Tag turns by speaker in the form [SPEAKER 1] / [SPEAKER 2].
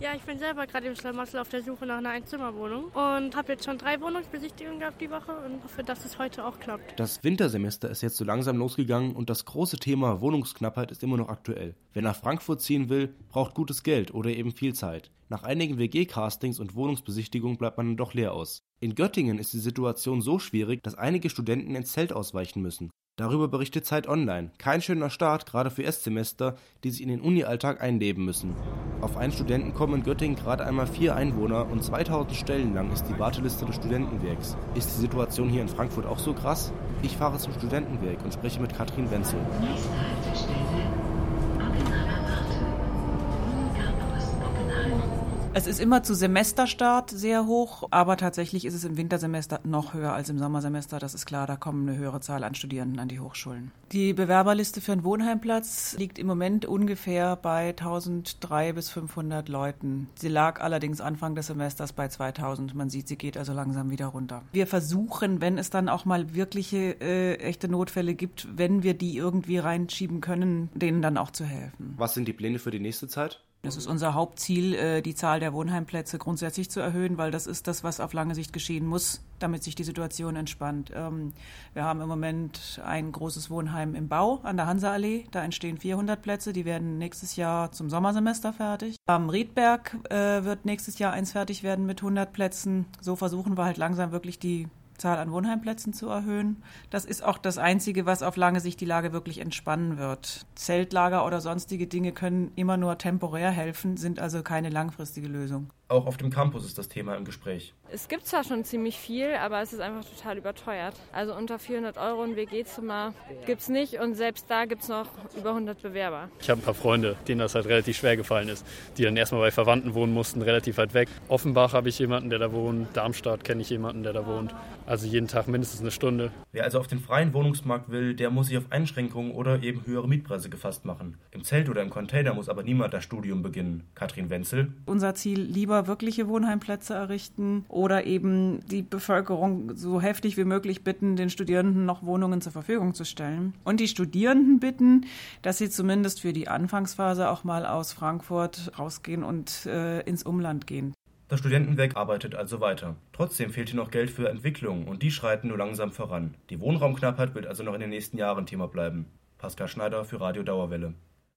[SPEAKER 1] Ja, ich bin selber gerade im Schlamassel auf der Suche nach einer Einzimmerwohnung und habe jetzt schon drei Wohnungsbesichtigungen gehabt die Woche und hoffe, dass es heute auch klappt.
[SPEAKER 2] Das Wintersemester ist jetzt so langsam losgegangen und das große Thema Wohnungsknappheit ist immer noch aktuell. Wer nach Frankfurt ziehen will, braucht gutes Geld oder eben viel Zeit. Nach einigen WG-Castings und Wohnungsbesichtigungen bleibt man dann doch leer aus. In Göttingen ist die Situation so schwierig, dass einige Studenten ins Zelt ausweichen müssen. Darüber berichtet Zeit Online. Kein schöner Start, gerade für Erstsemester, die sich in den Uni-Alltag einleben müssen. Auf einen Studenten kommen in Göttingen gerade einmal vier Einwohner und 2000 Stellen lang ist die Warteliste des Studentenwerks. Ist die Situation hier in Frankfurt auch so krass? Ich fahre zum Studentenwerk und spreche mit Katrin Wenzel.
[SPEAKER 3] Es ist immer zu Semesterstart sehr hoch, aber tatsächlich ist es im Wintersemester noch höher als im Sommersemester. Das ist klar, da kommen eine höhere Zahl an Studierenden an die Hochschulen. Die Bewerberliste für einen Wohnheimplatz liegt im Moment ungefähr bei 1300 bis 500 Leuten. Sie lag allerdings Anfang des Semesters bei 2000. Man sieht, sie geht also langsam wieder runter. Wir versuchen, wenn es dann auch mal wirkliche äh, echte Notfälle gibt, wenn wir die irgendwie reinschieben können, denen dann auch zu helfen.
[SPEAKER 2] Was sind die Pläne für die nächste Zeit?
[SPEAKER 3] Das ist unser Hauptziel, äh, die Zahl der Wohnheimplätze grundsätzlich zu erhöhen, weil das ist das, was auf lange Sicht geschehen muss, damit sich die Situation entspannt. Ähm, wir haben im Moment ein großes Wohnheim im Bau an der Hansaallee. Da entstehen 400 Plätze. Die werden nächstes Jahr zum Sommersemester fertig. Am Riedberg äh, wird nächstes Jahr eins fertig werden mit 100 Plätzen. So versuchen wir halt langsam wirklich die Zahl an Wohnheimplätzen zu erhöhen. Das ist auch das Einzige, was auf lange Sicht die Lage wirklich entspannen wird. Zeltlager oder sonstige Dinge können immer nur temporär helfen, sind also keine langfristige Lösung.
[SPEAKER 2] Auch auf dem Campus ist das Thema im Gespräch.
[SPEAKER 4] Es gibt zwar schon ziemlich viel, aber es ist einfach total überteuert. Also unter 400 Euro ein WG-Zimmer gibt es nicht und selbst da gibt es noch über 100 Bewerber.
[SPEAKER 5] Ich habe ein paar Freunde, denen das halt relativ schwer gefallen ist, die dann erstmal bei Verwandten wohnen mussten, relativ weit weg. Offenbach habe ich jemanden, der da wohnt, Darmstadt kenne ich jemanden, der da wohnt. Also jeden Tag mindestens eine Stunde.
[SPEAKER 2] Wer also auf den freien Wohnungsmarkt will, der muss sich auf Einschränkungen oder eben höhere Mietpreise gefasst machen. Im Zelt oder im Container muss aber niemand das Studium beginnen. Katrin Wenzel.
[SPEAKER 3] Unser Ziel lieber selber wirkliche Wohnheimplätze errichten oder eben die Bevölkerung so heftig wie möglich bitten, den Studierenden noch Wohnungen zur Verfügung zu stellen. Und die Studierenden bitten, dass sie zumindest für die Anfangsphase auch mal aus Frankfurt rausgehen und äh, ins Umland gehen.
[SPEAKER 2] Das Studentenwerk arbeitet also weiter. Trotzdem fehlt hier noch Geld für Entwicklung und die schreiten nur langsam voran. Die Wohnraumknappheit wird also noch in den nächsten Jahren Thema bleiben. Pascal Schneider für Radio Dauerwelle.